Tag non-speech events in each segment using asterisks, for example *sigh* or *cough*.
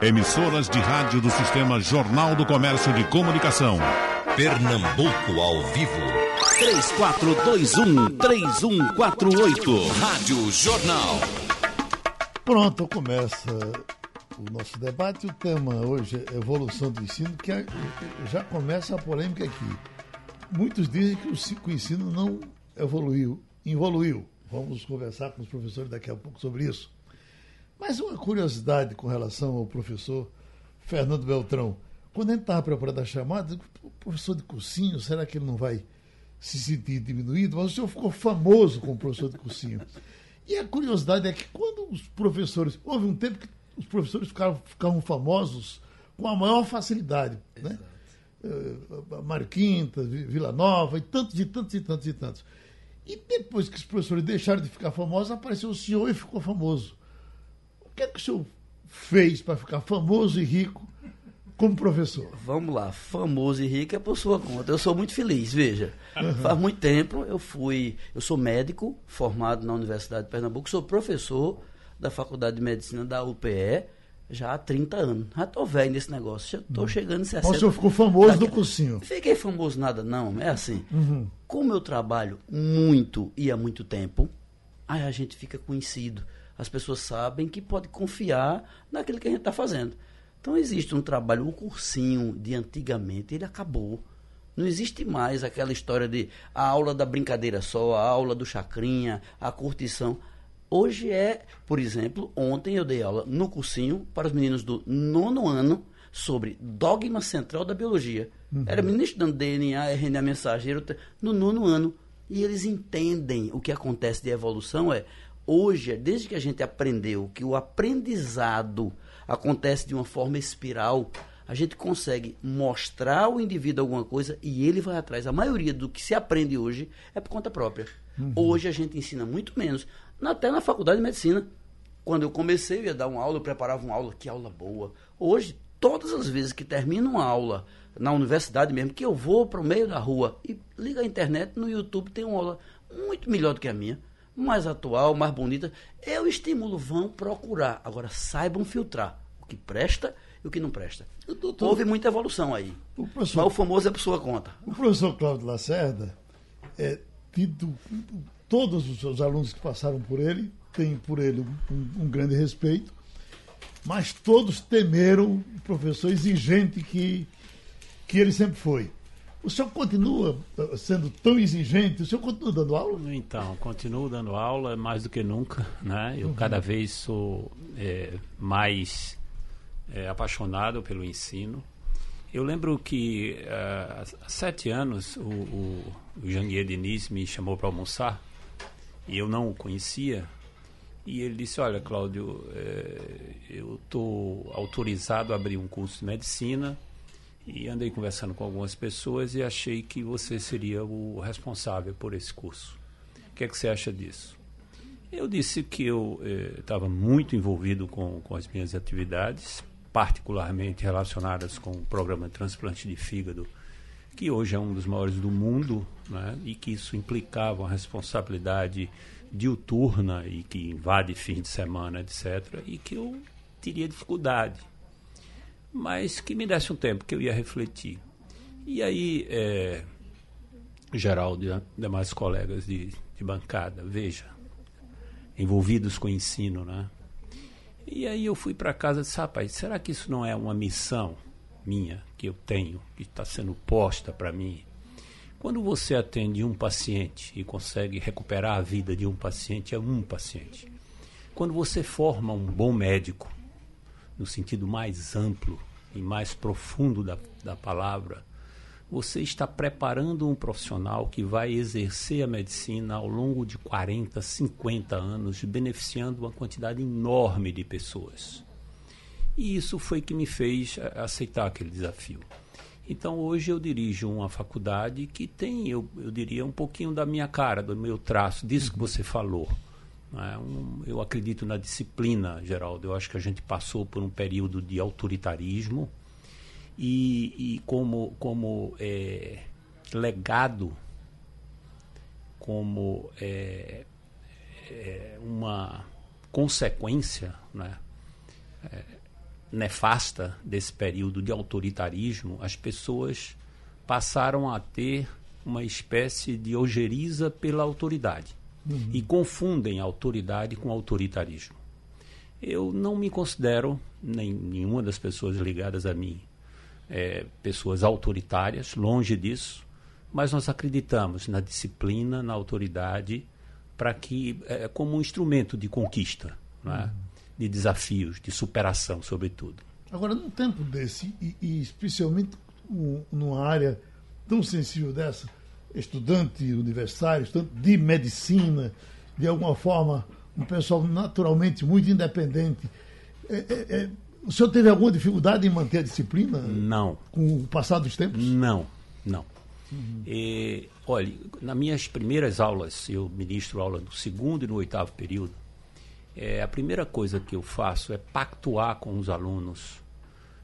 Emissoras de rádio do Sistema Jornal do Comércio de Comunicação. Pernambuco ao vivo. 3421-3148. Rádio Jornal. Pronto, começa o nosso debate. O tema hoje é evolução do ensino, que é, já começa a polêmica aqui. Muitos dizem que o ensino não evoluiu, evoluiu. Vamos conversar com os professores daqui a pouco sobre isso. Mas uma curiosidade com relação ao professor Fernando Beltrão. Quando gente estava preparando a chamada, o professor de cursinho, será que ele não vai se sentir diminuído? Mas o senhor ficou famoso como professor de cursinho. E a curiosidade é que quando os professores. Houve um tempo que os professores ficavam, ficavam famosos com a maior facilidade. Né? Uh, Mário Quinta, Vila Nova, e tantos, e tantos, e tantos, e tantos. E depois que os professores deixaram de ficar famosos, apareceu o senhor e ficou famoso. O que é que o senhor fez para ficar famoso e rico como professor? Vamos lá, famoso e rico é por sua conta. Eu sou muito feliz, veja. Uhum. Faz muito tempo eu fui, eu sou médico formado na Universidade de Pernambuco, sou professor da Faculdade de Medicina da UPE já há 30 anos. Já tô velho nesse negócio, já tô uhum. chegando em 60. Mas o senhor ficou famoso Daqui... do cursinho. Fiquei famoso nada não, é assim. Uhum. Como eu trabalho muito e há muito tempo, aí a gente fica conhecido. As pessoas sabem que pode confiar naquilo que a gente está fazendo. Então existe um trabalho, o cursinho de antigamente, ele acabou. Não existe mais aquela história de a aula da brincadeira só, a aula do chacrinha, a curtição. Hoje é, por exemplo, ontem eu dei aula no cursinho para os meninos do nono ano sobre dogma central da biologia. Uhum. Era menino estudando DNA, RNA mensageiro, no nono ano. E eles entendem o que acontece de evolução é, hoje, desde que a gente aprendeu que o aprendizado acontece de uma forma espiral, a gente consegue mostrar ao indivíduo alguma coisa e ele vai atrás. A maioria do que se aprende hoje é por conta própria. Uhum. Hoje a gente ensina muito menos, até na faculdade de medicina. Quando eu comecei, eu ia dar uma aula, eu preparava uma aula, que aula boa. Hoje, todas as vezes que termino uma aula na universidade mesmo, que eu vou para o meio da rua e liga a internet, no YouTube tem uma aula muito melhor do que a minha, mais atual, mais bonita. Eu estimulo, vão procurar. Agora, saibam filtrar que presta e o que não presta. Doutor, Houve muita evolução aí. O mas o famoso é por sua conta. O professor Cláudio Lacerda, é, tido, todos os seus alunos que passaram por ele têm por ele um, um grande respeito, mas todos temeram o professor exigente que, que ele sempre foi. O senhor continua eh, sendo tão exigente? O senhor continua dando aula? Então, continuo dando aula mais do que nunca. Né? Eu uhum. cada vez sou é, mais é, apaixonado pelo ensino. Eu lembro que uh, há sete anos o, o, o Janguier Diniz me chamou para almoçar e eu não o conhecia. E ele disse: Olha, Cláudio, é, eu estou autorizado a abrir um curso de medicina e andei conversando com algumas pessoas e achei que você seria o responsável por esse curso. O que é que você acha disso? Eu disse que eu estava eh, muito envolvido com, com as minhas atividades, particularmente relacionadas com o programa de transplante de fígado, que hoje é um dos maiores do mundo, né, e que isso implicava uma responsabilidade diuturna e que invade fim de semana, etc., e que eu teria dificuldade. Mas que me desse um tempo que eu ia refletir. E aí, é, Geraldo e demais colegas de, de bancada, veja, envolvidos com o ensino, né? E aí eu fui para casa e disse, rapaz, será que isso não é uma missão minha que eu tenho, que está sendo posta para mim? Quando você atende um paciente e consegue recuperar a vida de um paciente, é um paciente. Quando você forma um bom médico, no sentido mais amplo e mais profundo da, da palavra, você está preparando um profissional que vai exercer a medicina ao longo de 40, 50 anos, beneficiando uma quantidade enorme de pessoas. E isso foi que me fez aceitar aquele desafio. Então hoje eu dirijo uma faculdade que tem, eu, eu diria, um pouquinho da minha cara, do meu traço, disso que você falou. É um, eu acredito na disciplina, Geraldo. Eu acho que a gente passou por um período de autoritarismo e, e como, como é, legado, como é, é uma consequência, né? É, nefasta desse período de autoritarismo, as pessoas passaram a ter uma espécie de ojeriza pela autoridade uhum. e confundem autoridade com autoritarismo. Eu não me considero, nem nenhuma das pessoas ligadas a mim, é, pessoas autoritárias, longe disso, mas nós acreditamos na disciplina, na autoridade, para que é, como um instrumento de conquista, é? de desafios, de superação, sobretudo. Agora, num tempo desse, e, e especialmente numa área tão sensível dessa, estudante universitário, estudante de medicina, de alguma forma, um pessoal naturalmente muito independente. É, é, é, o senhor teve alguma dificuldade em manter a disciplina? Não. Com o passar dos tempos? Não, não. Uhum. E, olha, nas minhas primeiras aulas, eu ministro aula no segundo e no oitavo período, é, a primeira coisa que eu faço é pactuar com os alunos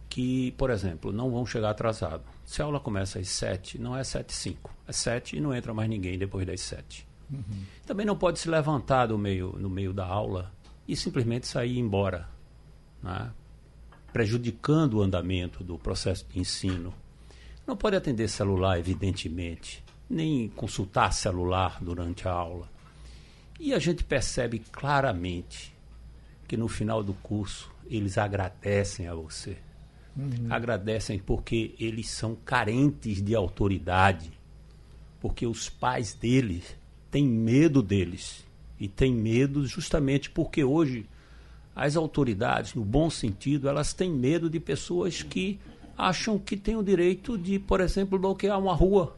que, por exemplo, não vão chegar atrasados. Se a aula começa às sete, não é sete e cinco, é sete e não entra mais ninguém depois das sete. Uhum. Também não pode se levantar do meio, no meio da aula e simplesmente sair embora, né? prejudicando o andamento do processo de ensino. Não pode atender celular, evidentemente, nem consultar celular durante a aula. E a gente percebe claramente que no final do curso eles agradecem a você Uhum. Agradecem porque eles são carentes de autoridade, porque os pais deles têm medo deles e têm medo justamente porque hoje as autoridades, no bom sentido, elas têm medo de pessoas que acham que têm o direito de, por exemplo, bloquear uma rua,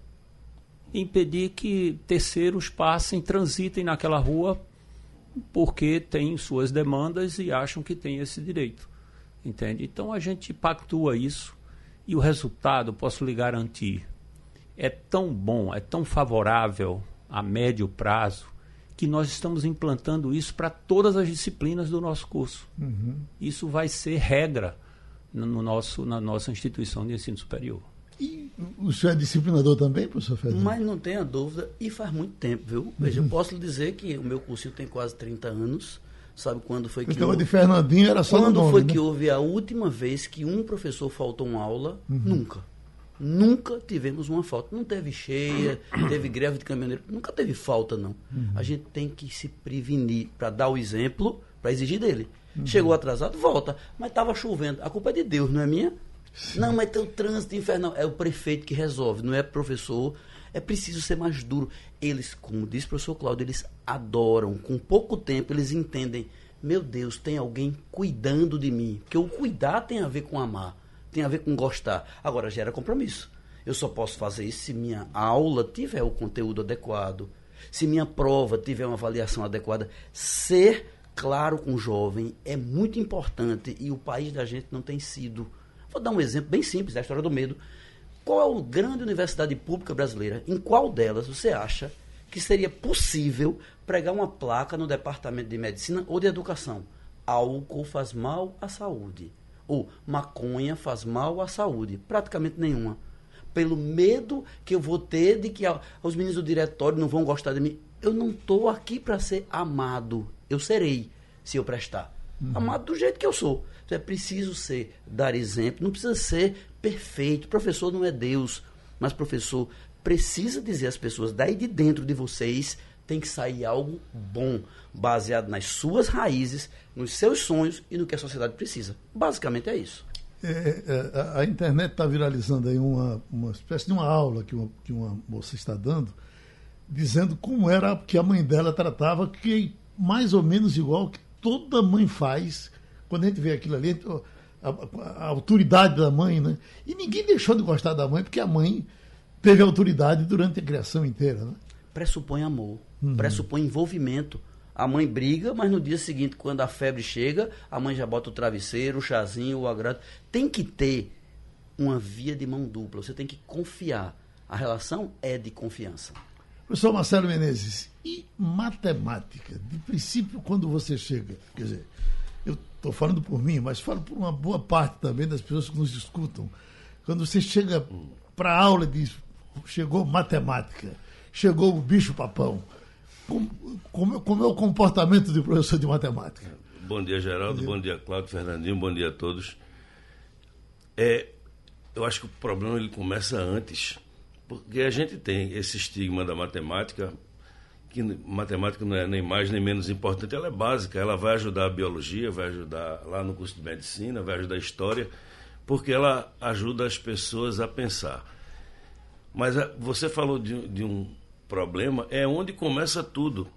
impedir que terceiros passem, transitem naquela rua porque têm suas demandas e acham que têm esse direito. Entende? Então a gente pactua isso e o resultado, posso lhe garantir, é tão bom, é tão favorável a médio prazo que nós estamos implantando isso para todas as disciplinas do nosso curso. Uhum. Isso vai ser regra no nosso, na nossa instituição de ensino superior. E o senhor é disciplinador também, professor Fernando? Mas não tenha dúvida, e faz muito tempo, viu? Veja, uhum. eu posso lhe dizer que o meu cursinho tem quase 30 anos Sabe quando foi que. Então, houve... de Fernandinho era só Quando nome, foi né? que houve a última vez que um professor faltou uma aula? Uhum. Nunca. Nunca tivemos uma falta. Não teve cheia, teve greve de caminhoneiro. Nunca teve falta, não. Uhum. A gente tem que se prevenir para dar o exemplo, para exigir dele. Uhum. Chegou atrasado, volta. Mas estava chovendo. A culpa é de Deus, não é minha? Sim. Não, mas tem o trânsito infernal. É o prefeito que resolve, não é professor. É preciso ser mais duro. Eles, como disse o professor Cláudio, eles adoram. Com pouco tempo, eles entendem. Meu Deus, tem alguém cuidando de mim. Porque o cuidar tem a ver com amar, tem a ver com gostar. Agora, gera compromisso. Eu só posso fazer isso se minha aula tiver o conteúdo adequado, se minha prova tiver uma avaliação adequada. Ser claro com o jovem é muito importante e o país da gente não tem sido. Vou dar um exemplo bem simples da história do medo. Qual é a grande universidade pública brasileira? Em qual delas você acha que seria possível pregar uma placa no departamento de medicina ou de educação. Álcool faz mal à saúde. Ou maconha faz mal à saúde. Praticamente nenhuma. Pelo medo que eu vou ter de que os meninos do diretório não vão gostar de mim. Eu não estou aqui para ser amado. Eu serei, se eu prestar. Uhum. Amado do jeito que eu sou. Então é preciso ser, dar exemplo. Não precisa ser perfeito. Professor não é Deus. Mas professor precisa dizer às pessoas, daí de dentro de vocês tem que sair algo bom, baseado nas suas raízes, nos seus sonhos e no que a sociedade precisa. Basicamente é isso. É, é, a internet está viralizando aí uma, uma espécie de uma aula que uma, que uma moça está dando, dizendo como era que a mãe dela tratava, que mais ou menos igual que toda mãe faz quando a gente vê aquilo ali, a, a, a autoridade da mãe, né? E ninguém deixou de gostar da mãe, porque a mãe teve autoridade durante a criação inteira. Né? Pressupõe amor, uhum. pressupõe envolvimento. A mãe briga, mas no dia seguinte, quando a febre chega, a mãe já bota o travesseiro, o chazinho, o agrado. Tem que ter uma via de mão dupla. Você tem que confiar. A relação é de confiança. Professor Marcelo Menezes, e matemática? De princípio, quando você chega, quer dizer, eu estou falando por mim, mas falo por uma boa parte também das pessoas que nos escutam. Quando você chega para a aula e diz, chegou matemática, chegou o bicho-papão. Como, como, como, é o comportamento do professor de matemática? Bom dia, Geraldo. Bom dia, bom dia Cláudio, Fernandinho. Bom dia a todos. É, eu acho que o problema ele começa antes, porque a gente tem esse estigma da matemática, que matemática não é nem mais nem menos importante, ela é básica, ela vai ajudar a biologia, vai ajudar lá no curso de medicina, vai ajudar a história, porque ela ajuda as pessoas a pensar. Mas a, você falou de, de um problema, é onde começa tudo.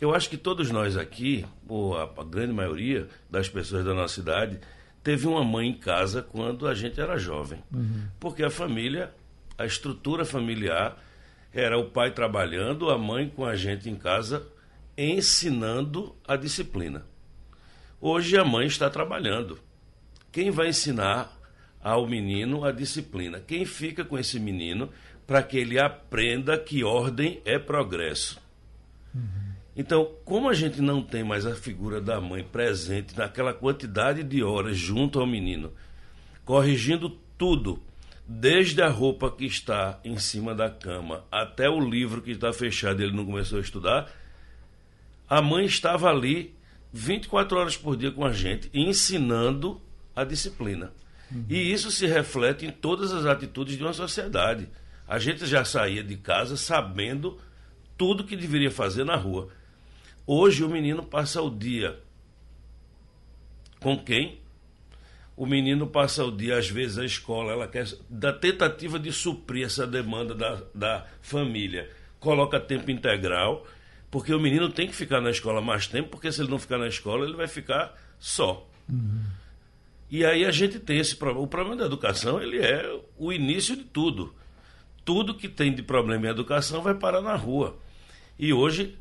Eu acho que todos nós aqui, ou a, a grande maioria das pessoas da nossa cidade, teve uma mãe em casa quando a gente era jovem. Uhum. Porque a família, a estrutura familiar, era o pai trabalhando, a mãe com a gente em casa, ensinando a disciplina. Hoje a mãe está trabalhando. Quem vai ensinar ao menino a disciplina? Quem fica com esse menino para que ele aprenda que ordem é progresso? Uhum. Então, como a gente não tem mais a figura da mãe presente naquela quantidade de horas junto ao menino, corrigindo tudo, desde a roupa que está em cima da cama até o livro que está fechado ele não começou a estudar, a mãe estava ali 24 horas por dia com a gente, ensinando a disciplina. Uhum. E isso se reflete em todas as atitudes de uma sociedade. A gente já saía de casa sabendo tudo que deveria fazer na rua. Hoje o menino passa o dia com quem? O menino passa o dia, às vezes, a escola, ela quer, da tentativa de suprir essa demanda da, da família, coloca tempo integral, porque o menino tem que ficar na escola mais tempo, porque se ele não ficar na escola, ele vai ficar só. Uhum. E aí a gente tem esse problema. O problema da educação, ele é o início de tudo. Tudo que tem de problema em educação vai parar na rua. E hoje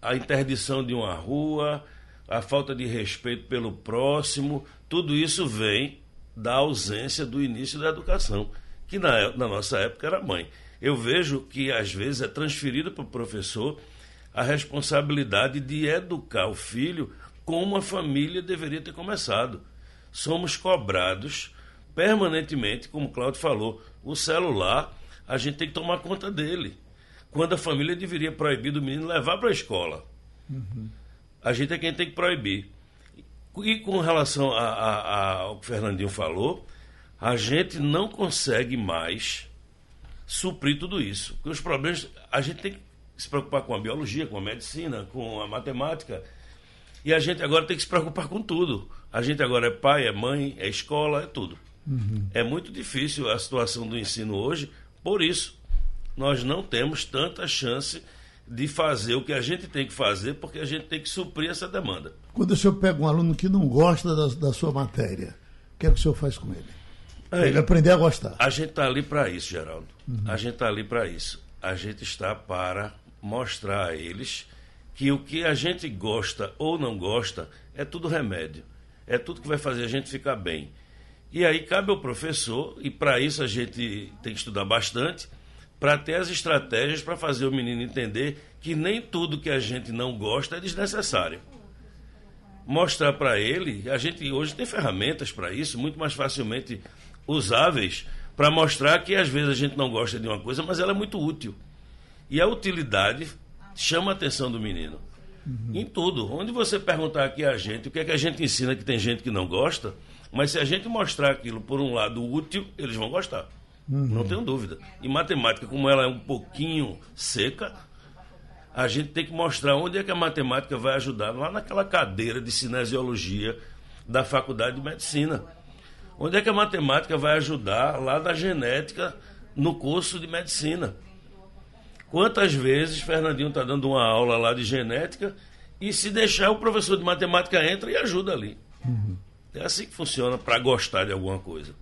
a interdição de uma rua, a falta de respeito pelo próximo, tudo isso vem da ausência do início da educação, que na, na nossa época era mãe. Eu vejo que às vezes é transferido para o professor a responsabilidade de educar o filho como a família deveria ter começado. Somos cobrados permanentemente, como o Claudio falou, o celular, a gente tem que tomar conta dele quando a família deveria proibir do menino levar para a escola. Uhum. A gente é quem tem que proibir. E com relação a, a, a, ao que o Fernandinho falou, a gente não consegue mais suprir tudo isso. Porque os problemas, a gente tem que se preocupar com a biologia, com a medicina, com a matemática. E a gente agora tem que se preocupar com tudo. A gente agora é pai, é mãe, é escola, é tudo. Uhum. É muito difícil a situação do ensino hoje por isso nós não temos tanta chance de fazer o que a gente tem que fazer, porque a gente tem que suprir essa demanda. Quando o senhor pega um aluno que não gosta da, da sua matéria, o que é que o senhor faz com ele? É, ele aprender a gostar. A gente está ali para isso, Geraldo. Uhum. A gente está ali para isso. A gente está para mostrar a eles que o que a gente gosta ou não gosta é tudo remédio. É tudo que vai fazer a gente ficar bem. E aí cabe ao professor, e para isso a gente tem que estudar bastante, para ter as estratégias para fazer o menino entender que nem tudo que a gente não gosta é desnecessário. Mostrar para ele, a gente hoje tem ferramentas para isso, muito mais facilmente usáveis, para mostrar que às vezes a gente não gosta de uma coisa, mas ela é muito útil. E a utilidade chama a atenção do menino. Uhum. Em tudo. Onde você perguntar aqui a gente o que é que a gente ensina que tem gente que não gosta, mas se a gente mostrar aquilo por um lado útil, eles vão gostar. Uhum. Não tenho dúvida. E matemática, como ela é um pouquinho seca, a gente tem que mostrar onde é que a matemática vai ajudar, lá naquela cadeira de cinesiologia da Faculdade de Medicina. Onde é que a matemática vai ajudar lá da genética no curso de medicina? Quantas vezes Fernandinho está dando uma aula lá de genética e se deixar o professor de matemática entra e ajuda ali. Uhum. É assim que funciona para gostar de alguma coisa.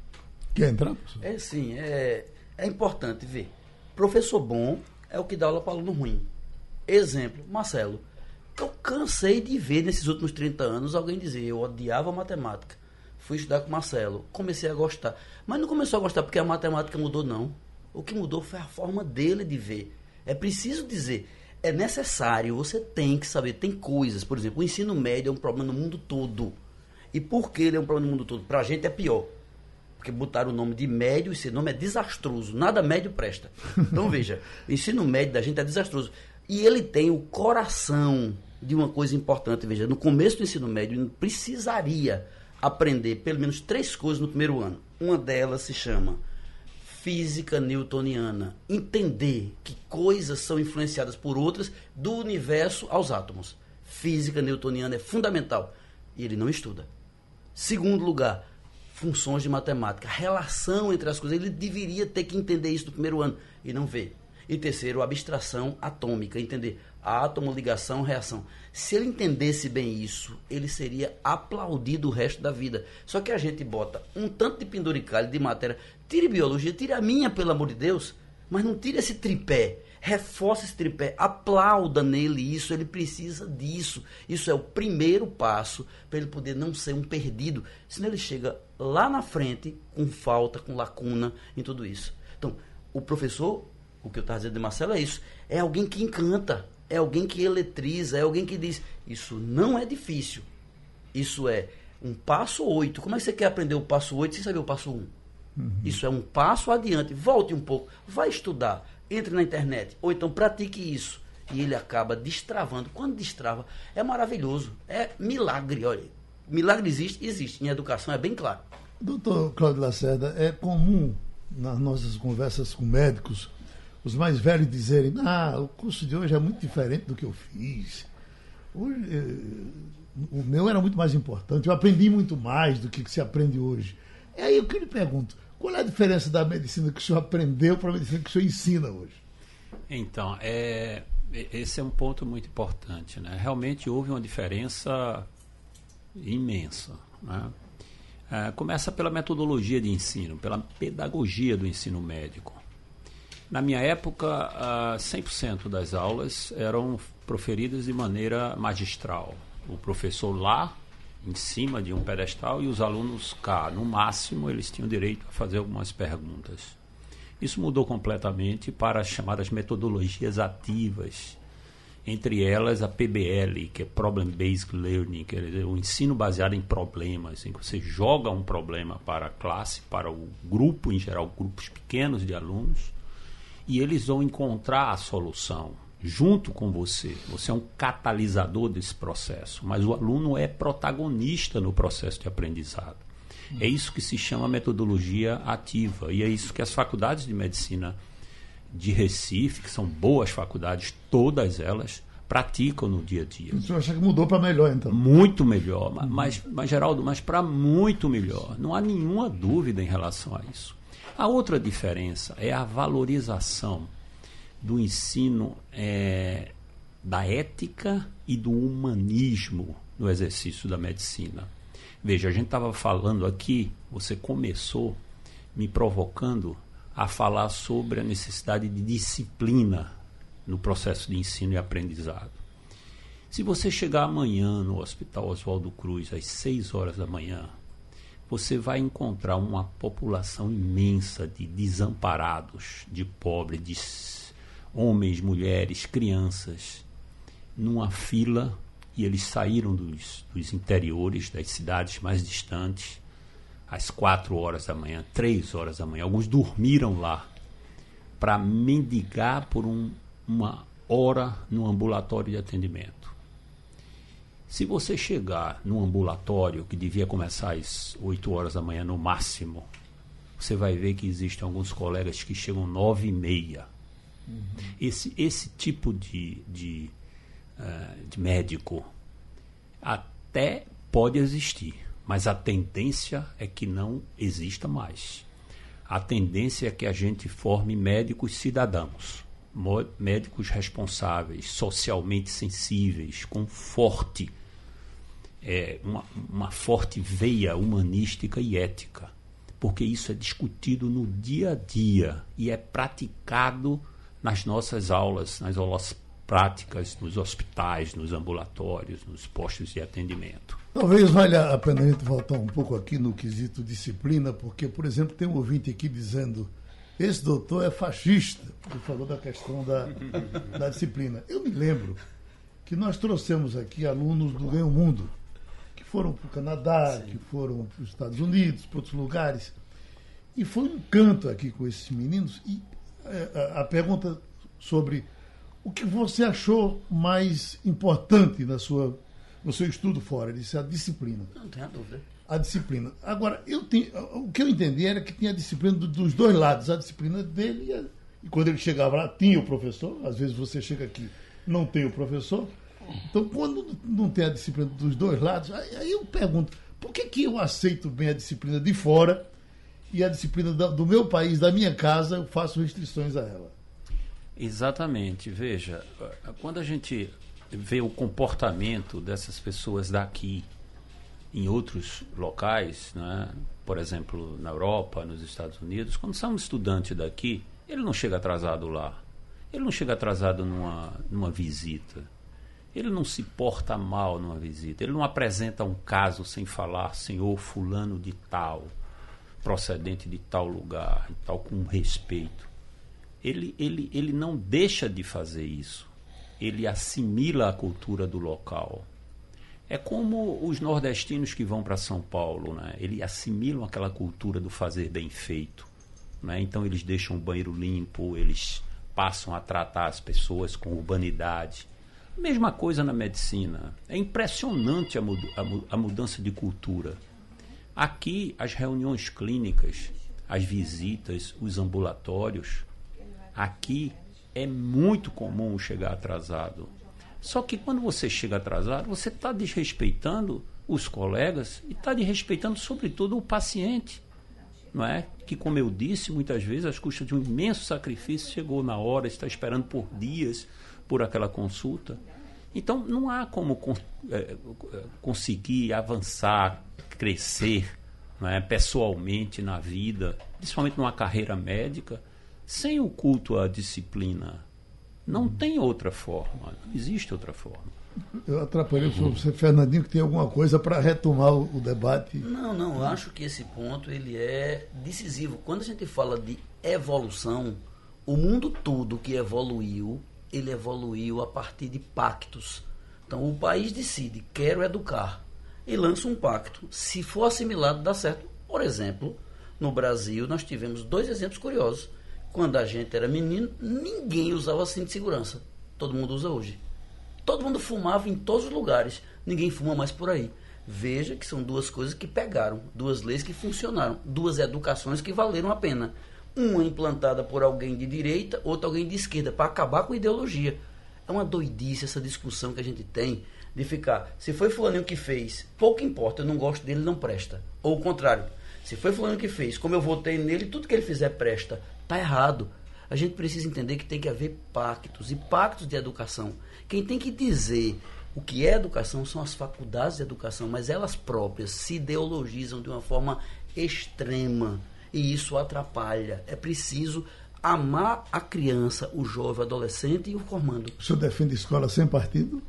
Quer entrar? É sim, é, é importante ver. Professor bom é o que dá aula para aluno ruim. Exemplo, Marcelo. Eu cansei de ver nesses últimos 30 anos alguém dizer eu odiava matemática. Fui estudar com Marcelo, comecei a gostar. Mas não começou a gostar porque a matemática mudou, não. O que mudou foi a forma dele de ver. É preciso dizer, é necessário, você tem que saber, tem coisas, por exemplo, o ensino médio é um problema no mundo todo. E por que ele é um problema no mundo todo? Para a gente é pior porque botaram o nome de médio, esse nome é desastroso, nada médio presta. Então veja, o *laughs* ensino médio da gente é desastroso. E ele tem o coração de uma coisa importante, veja, no começo do ensino médio precisaria aprender pelo menos três coisas no primeiro ano. Uma delas se chama física newtoniana. Entender que coisas são influenciadas por outras, do universo aos átomos. Física newtoniana é fundamental. E ele não estuda. Segundo lugar, funções de matemática, relação entre as coisas. Ele deveria ter que entender isso no primeiro ano e não vê. E terceiro, abstração atômica, entender átomo, ligação, reação. Se ele entendesse bem isso, ele seria aplaudido o resto da vida. Só que a gente bota um tanto de penduricalho de matéria. Tire biologia, tire a minha, pelo amor de Deus, mas não tire esse tripé. Reforça esse tripé, aplauda nele isso, ele precisa disso. Isso é o primeiro passo para ele poder não ser um perdido. Senão ele chega lá na frente com falta, com lacuna em tudo isso. Então, o professor o que eu estava dizendo de Marcelo é isso. É alguém que encanta, é alguém que eletriza, é alguém que diz: Isso não é difícil. Isso é um passo oito. Como é que você quer aprender o passo oito sem saber o passo um? Uhum. Isso é um passo adiante. Volte um pouco, vai estudar, entre na internet, ou então pratique isso. E ele acaba destravando. Quando destrava, é maravilhoso. É milagre, olha. Milagre existe? Existe. Em educação é bem claro. Doutor Cláudio Lacerda, é comum nas nossas conversas com médicos os mais velhos dizerem, ah, o curso de hoje é muito diferente do que eu fiz. Hoje, eh, o meu era muito mais importante, eu aprendi muito mais do que se aprende hoje. É aí que eu lhe pergunto, qual é a diferença da medicina que o senhor aprendeu para a medicina que o senhor ensina hoje? Então, é, esse é um ponto muito importante. Né? Realmente houve uma diferença imensa. Né? É, começa pela metodologia de ensino, pela pedagogia do ensino médico. Na minha época, 100% das aulas eram proferidas de maneira magistral. O professor lá, em cima de um pedestal, e os alunos cá. No máximo, eles tinham direito a fazer algumas perguntas. Isso mudou completamente para as chamadas metodologias ativas, entre elas a PBL, que é Problem Based Learning, que é o ensino baseado em problemas, em que você joga um problema para a classe, para o grupo, em geral grupos pequenos de alunos, e eles vão encontrar a solução junto com você. Você é um catalisador desse processo, mas o aluno é protagonista no processo de aprendizado. É isso que se chama metodologia ativa e é isso que as faculdades de medicina de Recife, que são boas faculdades, todas elas, praticam no dia a dia. O senhor acha que mudou para melhor, então? Muito melhor, mas, mas Geraldo, mas para muito melhor. Não há nenhuma dúvida em relação a isso. A outra diferença é a valorização do ensino é, da ética e do humanismo no exercício da medicina. Veja, a gente estava falando aqui, você começou me provocando a falar sobre a necessidade de disciplina no processo de ensino e aprendizado. Se você chegar amanhã no Hospital Oswaldo Cruz às 6 horas da manhã você vai encontrar uma população imensa de desamparados, de pobres, de homens, mulheres, crianças, numa fila, e eles saíram dos, dos interiores, das cidades mais distantes, às quatro horas da manhã, três horas da manhã. Alguns dormiram lá para mendigar por um, uma hora no ambulatório de atendimento. Se você chegar no ambulatório, que devia começar às 8 horas da manhã no máximo, você vai ver que existem alguns colegas que chegam nove e meia. Uhum. Esse, esse tipo de, de, uh, de médico até pode existir, mas a tendência é que não exista mais. A tendência é que a gente forme médicos cidadãos médicos responsáveis, socialmente sensíveis, com forte, é, uma, uma forte veia humanística e ética, porque isso é discutido no dia a dia e é praticado nas nossas aulas, nas aulas práticas, nos hospitais, nos ambulatórios, nos postos de atendimento. Talvez valha a pena a gente voltar um pouco aqui no quesito disciplina, porque, por exemplo, tem um ouvinte aqui dizendo esse doutor é fascista, porque falou da questão da, da disciplina. Eu me lembro que nós trouxemos aqui alunos do Ganho Mundo, que foram para o Canadá, Sim. que foram para os Estados Unidos, para outros lugares. E foi um canto aqui com esses meninos. E a, a pergunta sobre o que você achou mais importante na sua, no seu estudo fora, ele disse a disciplina. Não tenho dúvida. a disciplina. Agora, eu tenho, o que eu entendi era que tinha a disciplina do, dos dois lados, a disciplina dele e, a, e, quando ele chegava lá, tinha o professor, às vezes você chega aqui, não tem o professor. Então, quando não tem a disciplina dos dois lados, aí, aí eu pergunto, por que, que eu aceito bem a disciplina de fora e a disciplina do meu país, da minha casa, eu faço restrições a ela? Exatamente. Veja, quando a gente vê o comportamento dessas pessoas daqui em outros locais, né? por exemplo, na Europa, nos Estados Unidos, quando sai um estudante daqui, ele não chega atrasado lá. Ele não chega atrasado numa, numa visita. Ele não se porta mal numa visita. Ele não apresenta um caso sem falar, senhor fulano de tal, procedente de tal lugar, e tal, com respeito. Ele, ele, ele não deixa de fazer isso. Ele assimila a cultura do local. É como os nordestinos que vão para São Paulo, né? Eles assimilam aquela cultura do fazer bem feito, né? Então eles deixam o banheiro limpo, eles passam a tratar as pessoas com urbanidade. Mesma coisa na medicina. É impressionante a, mud a, a mudança de cultura. Aqui, as reuniões clínicas, as visitas, os ambulatórios, aqui é muito comum chegar atrasado. Só que quando você chega atrasado, você está desrespeitando os colegas e está desrespeitando, sobretudo, o paciente. Não é? Que, como eu disse, muitas vezes, às custas de um imenso sacrifício, chegou na hora, está esperando por dias por aquela consulta. Então, não há como é, conseguir avançar, crescer não é? pessoalmente na vida, principalmente numa carreira médica, sem o culto à disciplina não tem outra forma, não existe outra forma. Eu atrapalhei uhum. você, Fernandinho, que tem alguma coisa para retomar o, o, debate. Não, não, eu acho que esse ponto ele é decisivo. Quando a gente fala de evolução, o mundo todo que evoluiu, ele evoluiu a partir de pactos. Então o país decide, quero educar, e lança um pacto. Se for assimilado, dá certo. Por exemplo, no Brasil nós tivemos dois exemplos curiosos. Quando a gente era menino, ninguém usava cinto de segurança. Todo mundo usa hoje. Todo mundo fumava em todos os lugares. Ninguém fuma mais por aí. Veja que são duas coisas que pegaram, duas leis que funcionaram, duas educações que valeram a pena. Uma implantada por alguém de direita, outra alguém de esquerda, para acabar com a ideologia. É uma doidice essa discussão que a gente tem de ficar, se foi fulano que fez, pouco importa, eu não gosto dele, não presta. Ou o contrário, se foi fulano que fez, como eu votei nele, tudo que ele fizer presta. Está errado. A gente precisa entender que tem que haver pactos e pactos de educação. Quem tem que dizer o que é educação são as faculdades de educação, mas elas próprias se ideologizam de uma forma extrema e isso atrapalha. É preciso amar a criança, o jovem, o adolescente e o formando. O senhor defende escola sem partido?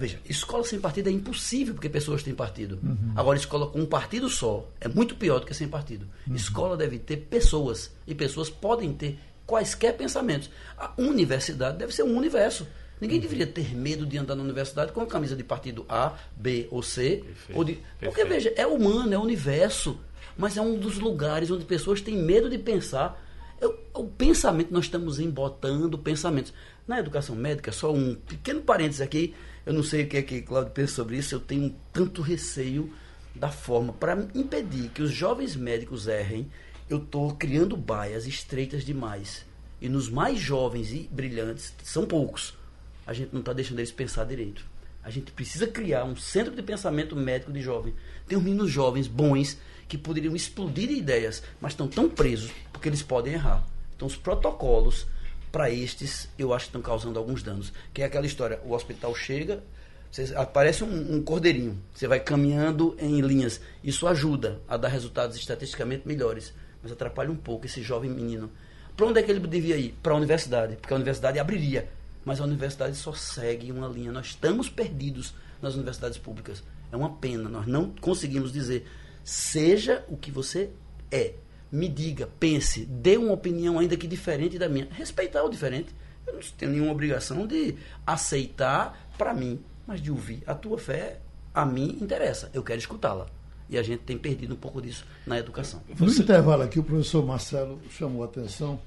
Veja, escola sem partido é impossível porque pessoas têm partido. Uhum. Agora, escola com um partido só é muito pior do que sem partido. Uhum. Escola deve ter pessoas e pessoas podem ter quaisquer pensamentos. A universidade deve ser um universo. Ninguém uhum. deveria ter medo de andar na universidade com a camisa de partido A, B ou C. Perfeito. Ou de... Porque, veja, é humano, é universo. Mas é um dos lugares onde pessoas têm medo de pensar. É o pensamento, nós estamos embotando pensamentos. Na educação médica, só um pequeno parênteses aqui, eu não sei o que é que Cláudio pensa sobre isso, eu tenho tanto receio da forma para impedir que os jovens médicos errem. Eu estou criando baias estreitas demais. E nos mais jovens e brilhantes, são poucos, a gente não está deixando eles pensar direito. A gente precisa criar um centro de pensamento médico de jovem. Tem uns meninos jovens bons que poderiam explodir ideias, mas estão tão presos porque eles podem errar. Então, os protocolos para estes, eu acho que estão causando alguns danos. Que é aquela história: o hospital chega, você, aparece um, um cordeirinho, você vai caminhando em linhas. Isso ajuda a dar resultados estatisticamente melhores, mas atrapalha um pouco esse jovem menino. Para onde é que ele devia ir? Para a universidade, porque a universidade abriria. Mas a universidade só segue uma linha. Nós estamos perdidos nas universidades públicas. É uma pena. Nós não conseguimos dizer, seja o que você é me diga, pense, dê uma opinião ainda que diferente da minha. Respeitar o diferente. Eu não tenho nenhuma obrigação de aceitar para mim, mas de ouvir. A tua fé, a mim, interessa. Eu quero escutá-la. E a gente tem perdido um pouco disso na educação. No Você... intervalo aqui, o professor Marcelo chamou a atenção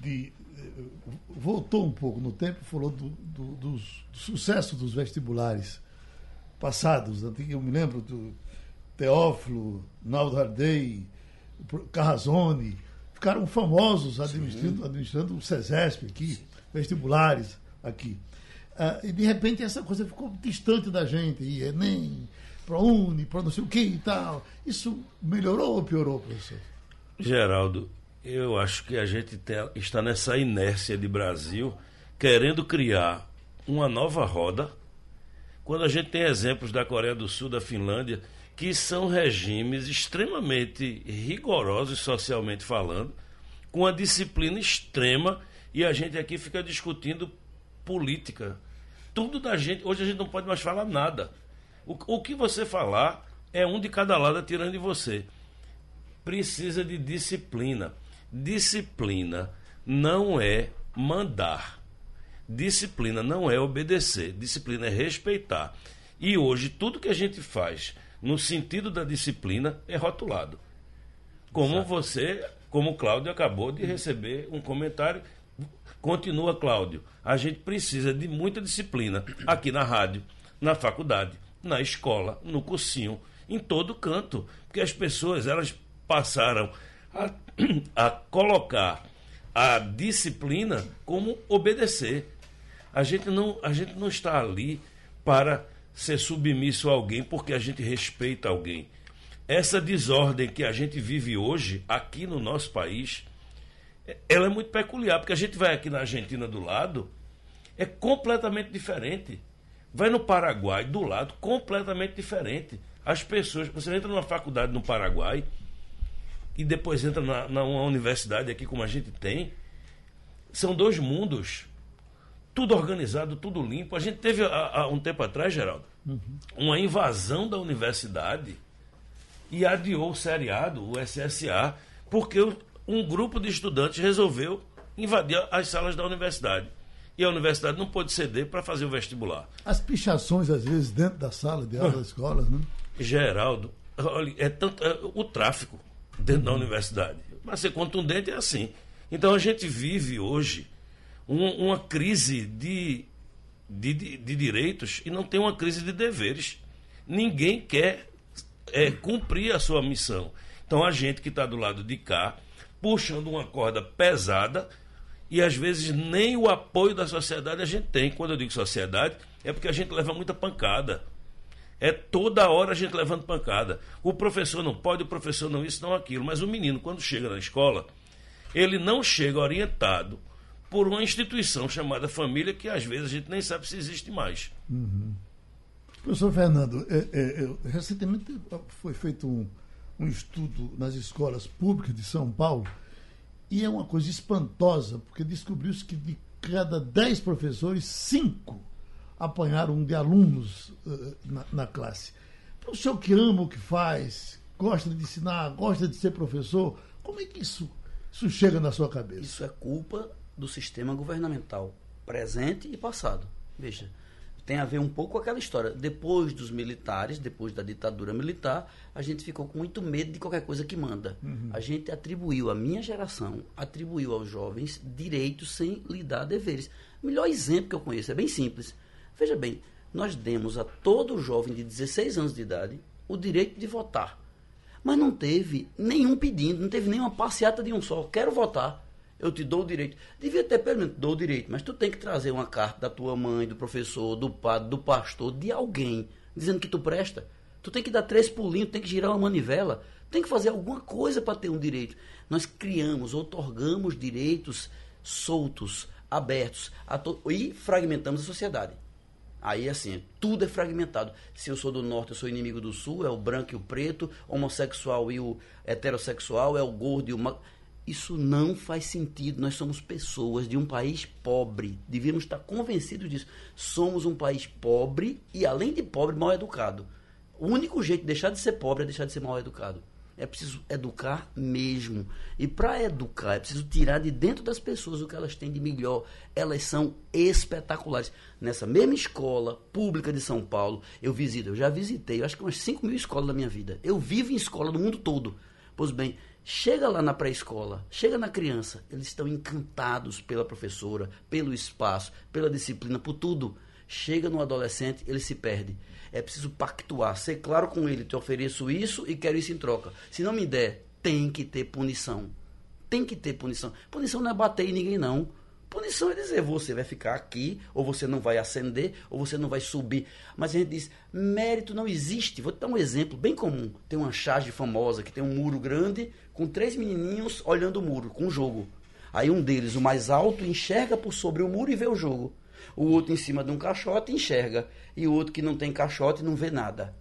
de. Eh, voltou um pouco no tempo, falou do, do, do, do sucesso dos vestibulares passados. Eu me lembro do Teófilo, Naldo Ardei, Carrazone, ficaram famosos administrando, administrando o SESESP aqui, vestibulares aqui. Ah, e de repente essa coisa ficou distante da gente, e Enem, ProUni, Pro não sei o que e tal. Isso melhorou ou piorou, professor? Geraldo, eu acho que a gente está nessa inércia de Brasil, querendo criar uma nova roda, quando a gente tem exemplos da Coreia do Sul, da Finlândia, que são regimes extremamente rigorosos socialmente falando, com a disciplina extrema, e a gente aqui fica discutindo política. Tudo da gente, hoje a gente não pode mais falar nada. O, o que você falar é um de cada lado atirando de você. Precisa de disciplina. Disciplina não é mandar. Disciplina não é obedecer. Disciplina é respeitar. E hoje tudo que a gente faz no sentido da disciplina, é rotulado. Como Exato. você, como o Cláudio acabou de receber um comentário. Continua, Cláudio. A gente precisa de muita disciplina aqui na rádio, na faculdade, na escola, no cursinho, em todo canto. Porque as pessoas, elas passaram a, *clears throat* a colocar a disciplina como obedecer. A gente não, a gente não está ali para ser submisso a alguém porque a gente respeita alguém. Essa desordem que a gente vive hoje, aqui no nosso país, ela é muito peculiar, porque a gente vai aqui na Argentina do lado, é completamente diferente. Vai no Paraguai do lado, completamente diferente. As pessoas, você entra numa faculdade no Paraguai e depois entra na, na universidade aqui como a gente tem, são dois mundos tudo organizado, tudo limpo. A gente teve há, um tempo atrás, Geraldo, uhum. uma invasão da universidade e adiou o seriado, o SSA, porque um grupo de estudantes resolveu invadir as salas da universidade. E a universidade não pôde ceder para fazer o vestibular. As pichações, às vezes, dentro da sala de aula das *laughs* escolas, né? Geraldo, olha, é tanto é, o tráfico dentro uhum. da universidade. Mas ser contundente é assim. Então a gente vive hoje uma, uma crise de, de, de, direitos e não tem uma crise de deveres. Ninguém quer é, cumprir a sua missão. Então a gente que está do lado de cá, puxando uma corda pesada, e às vezes nem o apoio da sociedade a gente tem. Quando eu digo sociedade, é porque a gente leva muita pancada. É toda hora a gente levando pancada. O professor não pode, o professor não isso, não aquilo. Mas o menino, quando chega na escola, ele não chega orientado por uma instituição chamada família que às vezes a gente nem sabe se existe mais. Uhum. Professor Fernando, é, é, é, recentemente foi feito um, um estudo nas escolas públicas de São Paulo e é uma coisa espantosa, porque descobriu-se que de cada dez professores, cinco apanharam um de alunos uh, na, na, classe. Para o senhor que ama o que faz, gosta de ensinar, gosta de ser professor, como é que isso, isso chega na sua cabeça? Isso é culpa do sistema governamental, presente e passado. Veja, tem a ver um pouco com aquela história. Depois dos militares, depois da ditadura militar, a gente ficou com muito medo de qualquer coisa que manda. Uhum. A gente atribuiu, a minha geração, atribuiu aos jovens direitos sem lhe dar deveres. O melhor exemplo que eu conheço é bem simples. Veja bem, nós demos a todo jovem de 16 anos de idade o direito de votar. Mas não teve nenhum pedido, não teve nenhuma passeata de um só. Quero votar eu te dou o direito. Devia ter pelo menos, dou o direito, mas tu tem que trazer uma carta da tua mãe, do professor, do padre, do pastor, de alguém, dizendo que tu presta. Tu tem que dar três pulinhos, tem que girar uma manivela, tem que fazer alguma coisa para ter um direito. Nós criamos, otorgamos direitos soltos, abertos, e fragmentamos a sociedade. Aí, assim, tudo é fragmentado. Se eu sou do norte, eu sou inimigo do sul, é o branco e o preto, homossexual e o heterossexual, é o gordo e o... Isso não faz sentido. Nós somos pessoas de um país pobre. Devíamos estar convencidos disso. Somos um país pobre e, além de pobre, mal educado. O único jeito de deixar de ser pobre é deixar de ser mal educado. É preciso educar mesmo. E para educar, é preciso tirar de dentro das pessoas o que elas têm de melhor. Elas são espetaculares. Nessa mesma escola pública de São Paulo, eu visito, eu já visitei, eu acho que umas 5 mil escolas na minha vida. Eu vivo em escola no mundo todo. Pois bem, Chega lá na pré-escola, chega na criança, eles estão encantados pela professora, pelo espaço, pela disciplina, por tudo. Chega no adolescente, ele se perde. É preciso pactuar, ser claro com ele, te ofereço isso e quero isso em troca. Se não me der, tem que ter punição. Tem que ter punição. Punição não é bater em ninguém, não. Punição é dizer, você vai ficar aqui, ou você não vai ascender, ou você não vai subir. Mas a gente diz, mérito não existe. Vou te dar um exemplo bem comum. Tem uma charge famosa que tem um muro grande com três menininhos olhando o muro, com o jogo. Aí um deles, o mais alto, enxerga por sobre o muro e vê o jogo. O outro em cima de um caixote enxerga. E o outro que não tem caixote não vê nada.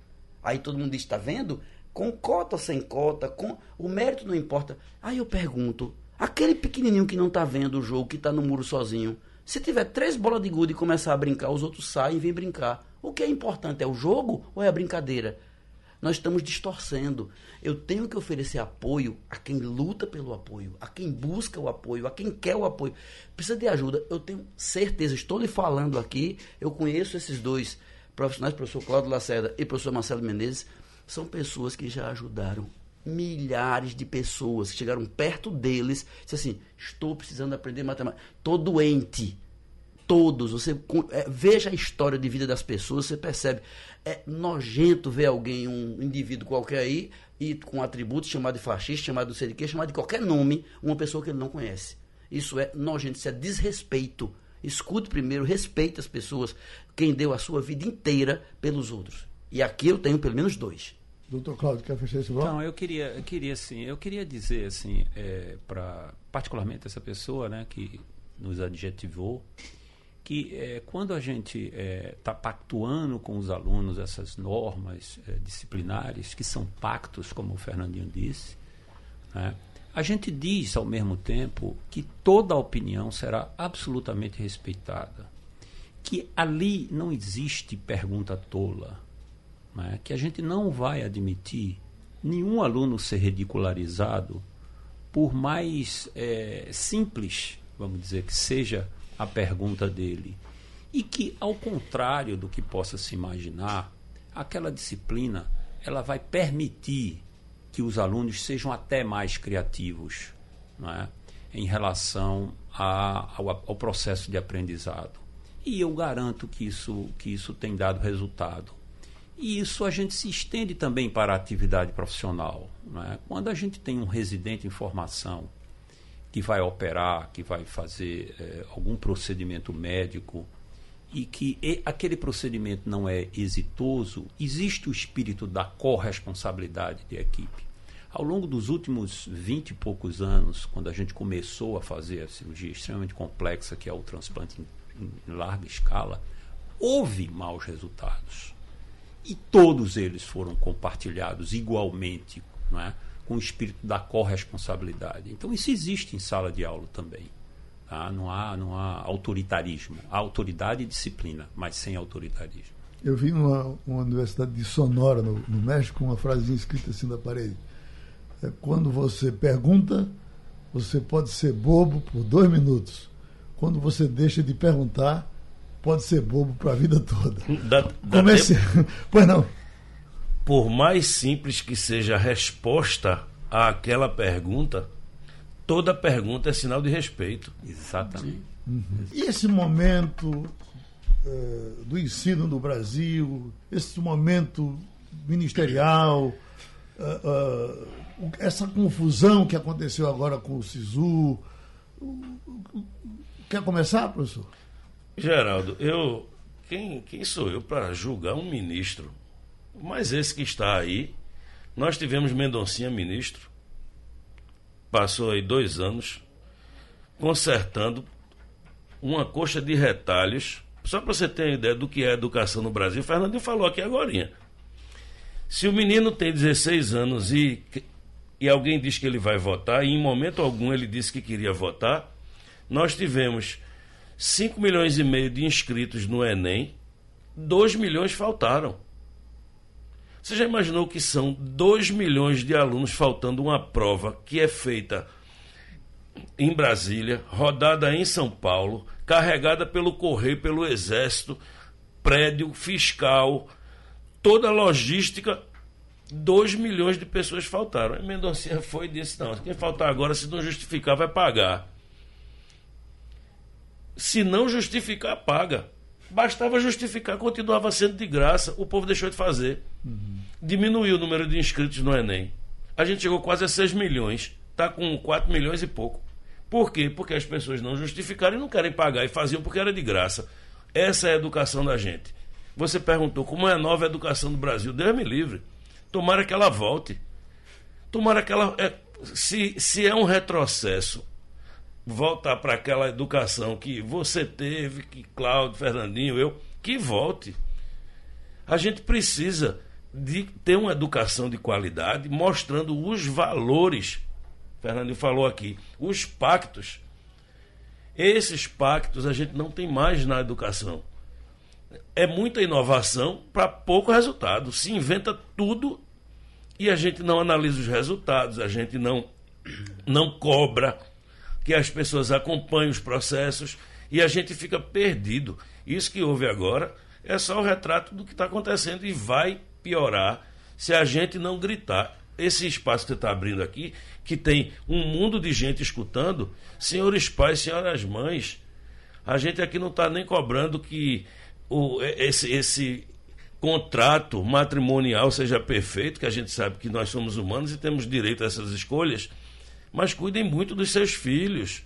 Aí todo mundo diz, está vendo? Com cota, sem cota, com o mérito não importa. Aí eu pergunto, Aquele pequenininho que não está vendo o jogo, que está no muro sozinho, se tiver três bolas de gude e começar a brincar, os outros saem e vêm brincar. O que é importante é o jogo ou é a brincadeira? Nós estamos distorcendo. Eu tenho que oferecer apoio a quem luta pelo apoio, a quem busca o apoio, a quem quer o apoio. Precisa de ajuda. Eu tenho certeza, estou lhe falando aqui, eu conheço esses dois profissionais, professor Cláudio Lacerda e professor Marcelo Menezes, são pessoas que já ajudaram milhares de pessoas que chegaram perto deles, disse assim: estou precisando aprender matemática, estou doente. Todos, você é, veja a história de vida das pessoas, você percebe. É nojento ver alguém, um indivíduo qualquer aí, e com atributos chamado de fascista, chamado de sei chamado de qualquer nome, uma pessoa que ele não conhece. Isso é nojento, isso é desrespeito. Escute primeiro, respeite as pessoas, quem deu a sua vida inteira pelos outros. E aqui eu tenho pelo menos dois. Doutor Cláudio, quer fechar esse bloco? Não, eu queria, eu queria assim, eu queria dizer assim, é, para particularmente essa pessoa, né, que nos adjetivou, que é, quando a gente está é, tá pactuando com os alunos essas normas é, disciplinares, que são pactos, como o Fernandinho disse, né, a gente diz ao mesmo tempo que toda opinião será absolutamente respeitada, que ali não existe pergunta tola né, que a gente não vai admitir nenhum aluno ser ridicularizado, por mais é, simples, vamos dizer, que seja a pergunta dele. E que, ao contrário do que possa se imaginar, aquela disciplina ela vai permitir que os alunos sejam até mais criativos é? em relação a, ao, ao processo de aprendizado. E eu garanto que isso, que isso tem dado resultado. E isso a gente se estende também para a atividade profissional. Né? Quando a gente tem um residente em formação que vai operar, que vai fazer é, algum procedimento médico e que e, aquele procedimento não é exitoso, existe o espírito da corresponsabilidade de equipe. Ao longo dos últimos vinte e poucos anos, quando a gente começou a fazer a cirurgia extremamente complexa, que é o transplante em, em larga escala, houve maus resultados e todos eles foram compartilhados igualmente, não é? com o espírito da corresponsabilidade. Então isso existe em sala de aula também. Tá? Não, há, não há autoritarismo. Há autoridade e disciplina, mas sem autoritarismo. Eu vi numa uma universidade de Sonora, no, no México, uma frasinha escrita assim na parede. É, quando você pergunta, você pode ser bobo por dois minutos. Quando você deixa de perguntar, pode ser bobo para a vida toda. Dá, dá Comece... *laughs* Pois não. Por mais simples que seja a resposta àquela pergunta, toda pergunta é sinal de respeito. Exatamente. Uhum. E esse momento é, do ensino no Brasil, esse momento ministerial, uh, uh, essa confusão que aconteceu agora com o SISU. Quer começar, professor? Geraldo, eu. Quem, quem sou eu para julgar um ministro? Mas esse que está aí, nós tivemos Mendoncinha ministro, passou aí dois anos, consertando uma coxa de retalhos. Só para você ter uma ideia do que é educação no Brasil, Fernandinho falou aqui agora. Se o menino tem 16 anos e, e alguém diz que ele vai votar, e em momento algum ele disse que queria votar, nós tivemos 5 milhões e meio de inscritos no Enem, 2 milhões faltaram. Você já imaginou que são 2 milhões de alunos faltando uma prova que é feita em Brasília, rodada em São Paulo, carregada pelo Correio, pelo Exército, prédio, fiscal, toda a logística 2 milhões de pessoas faltaram. E Mendonça foi e disse: não, quem faltar agora, se não justificar, vai pagar. Se não justificar, paga. Bastava justificar, continuava sendo de graça, o povo deixou de fazer. Uhum. Diminuiu o número de inscritos no Enem. A gente chegou quase a 6 milhões, está com 4 milhões e pouco. Por quê? Porque as pessoas não justificaram e não querem pagar e faziam porque era de graça. Essa é a educação da gente. Você perguntou como é a nova educação do Brasil. Deus me livre. Tomara que ela volte. Tomara que ela. É, se, se é um retrocesso, voltar para aquela educação que você teve, que Cláudio, Fernandinho, eu, que volte. A gente precisa de ter uma educação de qualidade, mostrando os valores Fernandinho falou aqui, os pactos. Esses pactos a gente não tem mais na educação. É muita inovação para pouco resultado. Se inventa tudo e a gente não analisa os resultados, a gente não, não cobra que as pessoas acompanhem os processos e a gente fica perdido. Isso que houve agora é só o retrato do que está acontecendo e vai piorar se a gente não gritar esse espaço que você está abrindo aqui, que tem um mundo de gente escutando, senhores pais, senhoras mães, a gente aqui não está nem cobrando que o, esse, esse contrato matrimonial seja perfeito, que a gente sabe que nós somos humanos e temos direito a essas escolhas, mas cuidem muito dos seus filhos.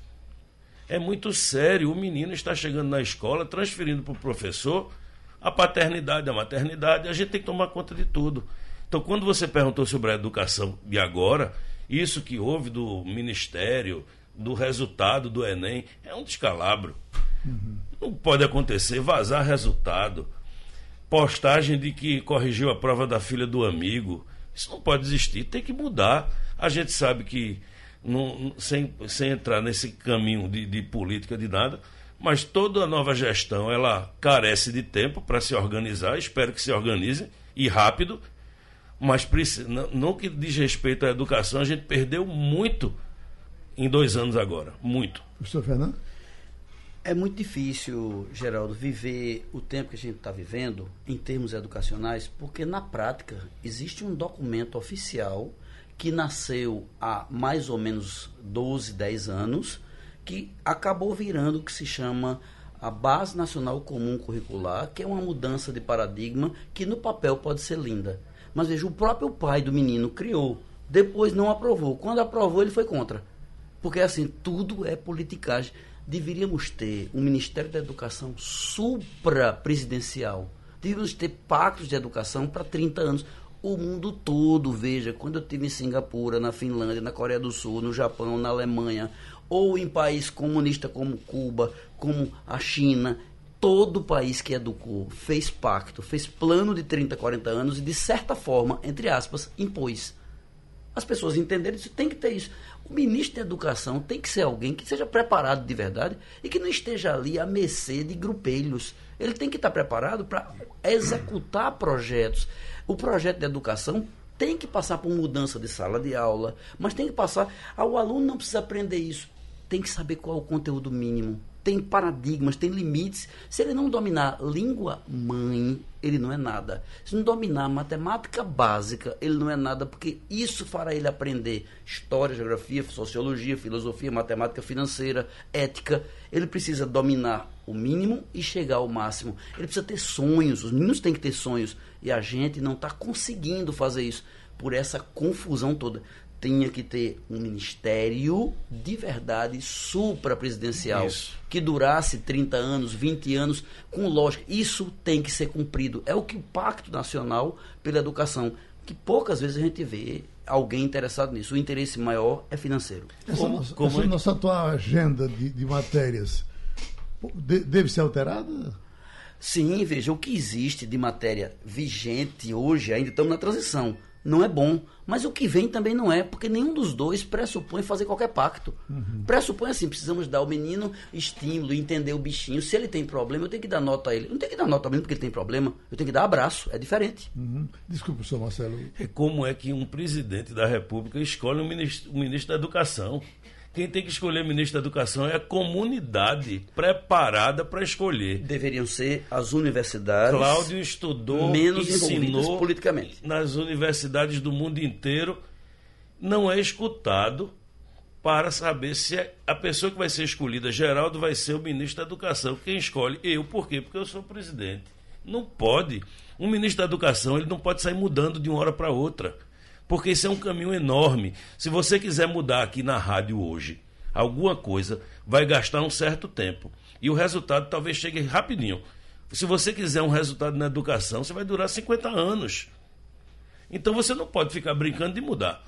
É muito sério. O menino está chegando na escola, transferindo para o professor a paternidade, a maternidade. A gente tem que tomar conta de tudo. Então, quando você perguntou sobre a educação de agora, isso que houve do Ministério, do resultado do Enem, é um descalabro. Uhum. Não pode acontecer vazar resultado, postagem de que corrigiu a prova da filha do amigo. Isso não pode existir, tem que mudar. A gente sabe que, não, sem, sem entrar nesse caminho de, de política, de nada, mas toda a nova gestão ela carece de tempo para se organizar. Espero que se organize e rápido mas no que diz respeito à educação, a gente perdeu muito em dois anos agora. Muito. Professor Fernando? É muito difícil, Geraldo, viver o tempo que a gente está vivendo em termos educacionais, porque na prática existe um documento oficial que nasceu há mais ou menos 12, 10 anos, que acabou virando o que se chama a Base Nacional Comum Curricular, que é uma mudança de paradigma que no papel pode ser linda mas veja, o próprio pai do menino criou, depois não aprovou. Quando aprovou, ele foi contra. Porque assim, tudo é politicagem. Deveríamos ter um Ministério da Educação supra-presidencial. Deveríamos ter pactos de educação para 30 anos. O mundo todo, veja, quando eu estive em Singapura, na Finlândia, na Coreia do Sul, no Japão, na Alemanha, ou em países comunistas como Cuba, como a China, todo país que educou fez pacto, fez plano de 30, 40 anos e, de certa forma, entre aspas, impôs. As pessoas entenderam isso, tem que ter isso. O ministro da Educação tem que ser alguém que seja preparado de verdade e que não esteja ali à mercê de grupelhos. Ele tem que estar preparado para executar projetos. O projeto de educação tem que passar por mudança de sala de aula, mas tem que passar. Ah, o aluno não precisa aprender isso. Tem que saber qual é o conteúdo mínimo tem paradigmas, tem limites. Se ele não dominar língua mãe, ele não é nada. Se não dominar matemática básica, ele não é nada, porque isso fará ele aprender história, geografia, sociologia, filosofia, matemática financeira, ética. Ele precisa dominar o mínimo e chegar ao máximo. Ele precisa ter sonhos, os meninos têm que ter sonhos. E a gente não está conseguindo fazer isso por essa confusão toda tinha que ter um ministério de verdade suprapresidencial que durasse 30 anos, 20 anos, com lógica. Isso tem que ser cumprido. É o que o Pacto Nacional pela Educação, que poucas vezes a gente vê alguém interessado nisso. O interesse maior é financeiro. Essa, como, nossa, como essa é... nossa atual agenda de, de matérias deve ser alterada? Sim, veja, o que existe de matéria vigente hoje, ainda estamos na transição não é bom. Mas o que vem também não é, porque nenhum dos dois pressupõe fazer qualquer pacto. Uhum. Pressupõe assim, precisamos dar ao menino estímulo, entender o bichinho. Se ele tem problema, eu tenho que dar nota a ele. Eu não tenho que dar nota ao menino porque ele tem problema, eu tenho que dar abraço, é diferente. Uhum. Desculpa, professor Marcelo. É como é que um presidente da República escolhe um ministro, um ministro da Educação? Quem tem que escolher ministro da Educação é a comunidade preparada para escolher. Deveriam ser as universidades. Cláudio estudou, menos ensinou politicamente. Nas universidades do mundo inteiro. Não é escutado para saber se é a pessoa que vai ser escolhida, Geraldo, vai ser o ministro da Educação. Quem escolhe? Eu. Por quê? Porque eu sou presidente. Não pode. Um ministro da Educação ele não pode sair mudando de uma hora para outra. Porque isso é um caminho enorme. Se você quiser mudar aqui na rádio hoje alguma coisa, vai gastar um certo tempo. E o resultado talvez chegue rapidinho. Se você quiser um resultado na educação, você vai durar 50 anos. Então você não pode ficar brincando de mudar.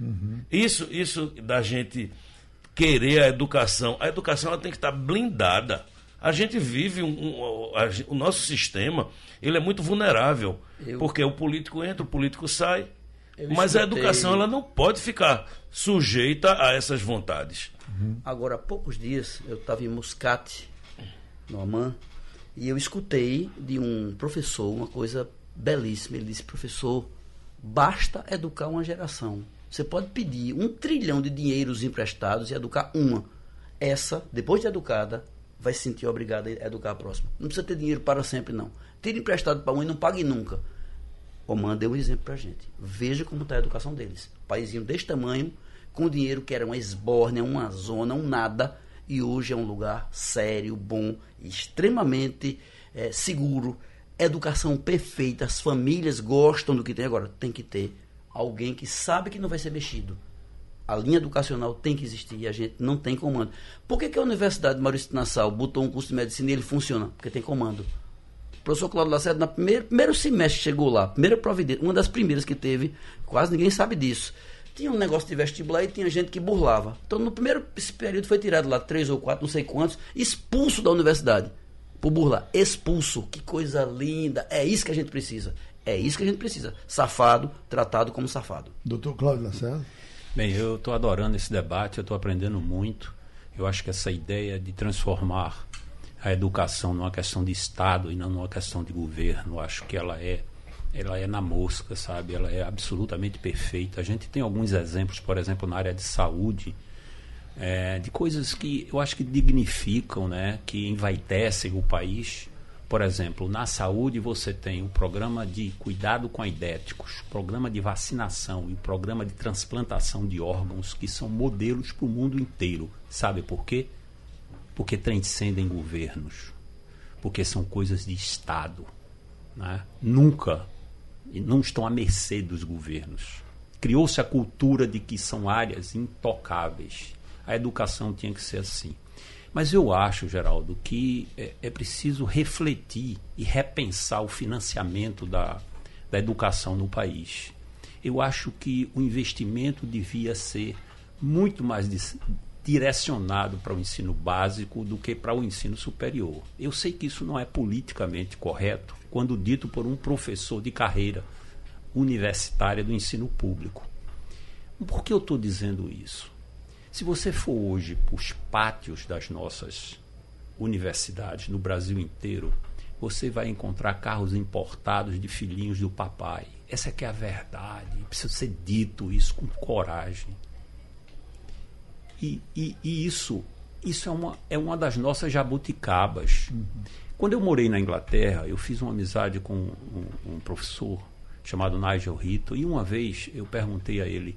Uhum. Isso, isso da gente querer a educação. A educação ela tem que estar blindada. A gente vive um, um a, o nosso sistema, ele é muito vulnerável, Eu... porque o político entra, o político sai. Eu mas escutei... a educação ela não pode ficar sujeita a essas vontades. Uhum. Agora, há poucos dias, eu estava em Muscat, no Amã, e eu escutei de um professor uma coisa belíssima. Ele disse: professor, basta educar uma geração. Você pode pedir um trilhão de dinheiros emprestados e educar uma. Essa, depois de educada, vai se sentir obrigada a educar a próxima. Não precisa ter dinheiro para sempre, não. Tire emprestado para um e não pague nunca. Oman deu um exemplo para a gente. Veja como está a educação deles. Paizinho desse tamanho, com dinheiro que era uma esbórnia, uma zona, um nada, e hoje é um lugar sério, bom, extremamente é, seguro. Educação perfeita, as famílias gostam do que tem agora. Tem que ter alguém que sabe que não vai ser mexido. A linha educacional tem que existir e a gente não tem comando. Por que, que a Universidade de Maurício Nassau botou um curso de medicina e ele funciona? Porque tem comando. Professor Cláudio Lacerda, no primeiro, primeiro semestre chegou lá, primeira providência, uma das primeiras que teve, quase ninguém sabe disso. Tinha um negócio de vestibular e tinha gente que burlava. Então, no primeiro período foi tirado lá três ou quatro, não sei quantos, expulso da universidade. Por burlar. Expulso. Que coisa linda. É isso que a gente precisa. É isso que a gente precisa. Safado, tratado como safado. Doutor Cláudio Lacerda. Bem, eu estou adorando esse debate, eu estou aprendendo muito. Eu acho que essa ideia de transformar a educação numa questão de Estado e não numa questão de governo, acho que ela é ela é na mosca, sabe? Ela é absolutamente perfeita. A gente tem alguns exemplos, por exemplo, na área de saúde, é, de coisas que eu acho que dignificam, né? Que envaidecem o país por exemplo, na saúde você tem o programa de cuidado com aidéticos, programa de vacinação e programa de transplantação de órgãos que são modelos para o mundo inteiro. Sabe por quê? Porque transcendem governos, porque são coisas de Estado. Né? Nunca, e não estão à mercê dos governos. Criou-se a cultura de que são áreas intocáveis. A educação tinha que ser assim. Mas eu acho, Geraldo, que é, é preciso refletir e repensar o financiamento da, da educação no país. Eu acho que o investimento devia ser muito mais direcionado para o ensino básico do que para o ensino superior. Eu sei que isso não é politicamente correto quando dito por um professor de carreira universitária do ensino público. Por que eu estou dizendo isso? Se você for hoje para os pátios das nossas universidades no Brasil inteiro, você vai encontrar carros importados de filhinhos do papai. Essa é que é a verdade. Precisa ser dito isso com coragem. E, e, e isso, isso é, uma, é uma das nossas jabuticabas. Uhum. Quando eu morei na Inglaterra, eu fiz uma amizade com um, um professor chamado Nigel Rito, e uma vez eu perguntei a ele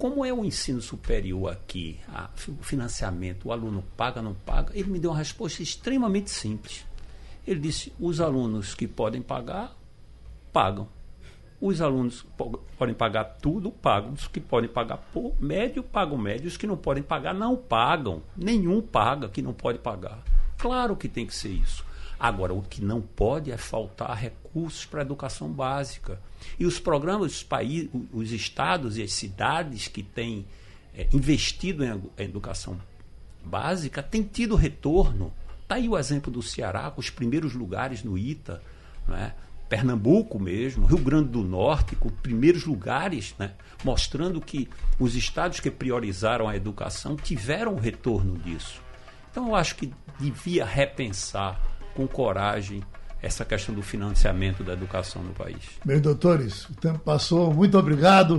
como é o ensino superior aqui, o financiamento, o aluno paga, não paga? Ele me deu uma resposta extremamente simples. Ele disse: os alunos que podem pagar, pagam. Os alunos podem pagar tudo, pagam. Os que podem pagar por médio, pagam médio. Os que não podem pagar, não pagam. Nenhum paga que não pode pagar. Claro que tem que ser isso. Agora, o que não pode é faltar recursos para a educação básica. E os programas, os, países, os estados e as cidades que têm é, investido em educação básica têm tido retorno. Está aí o exemplo do Ceará, com os primeiros lugares no ITA, né? Pernambuco mesmo, Rio Grande do Norte, com primeiros lugares, né? mostrando que os estados que priorizaram a educação tiveram retorno disso. Então eu acho que devia repensar com coragem essa questão do financiamento da educação no país. Meus doutores, o tempo passou. Muito obrigado.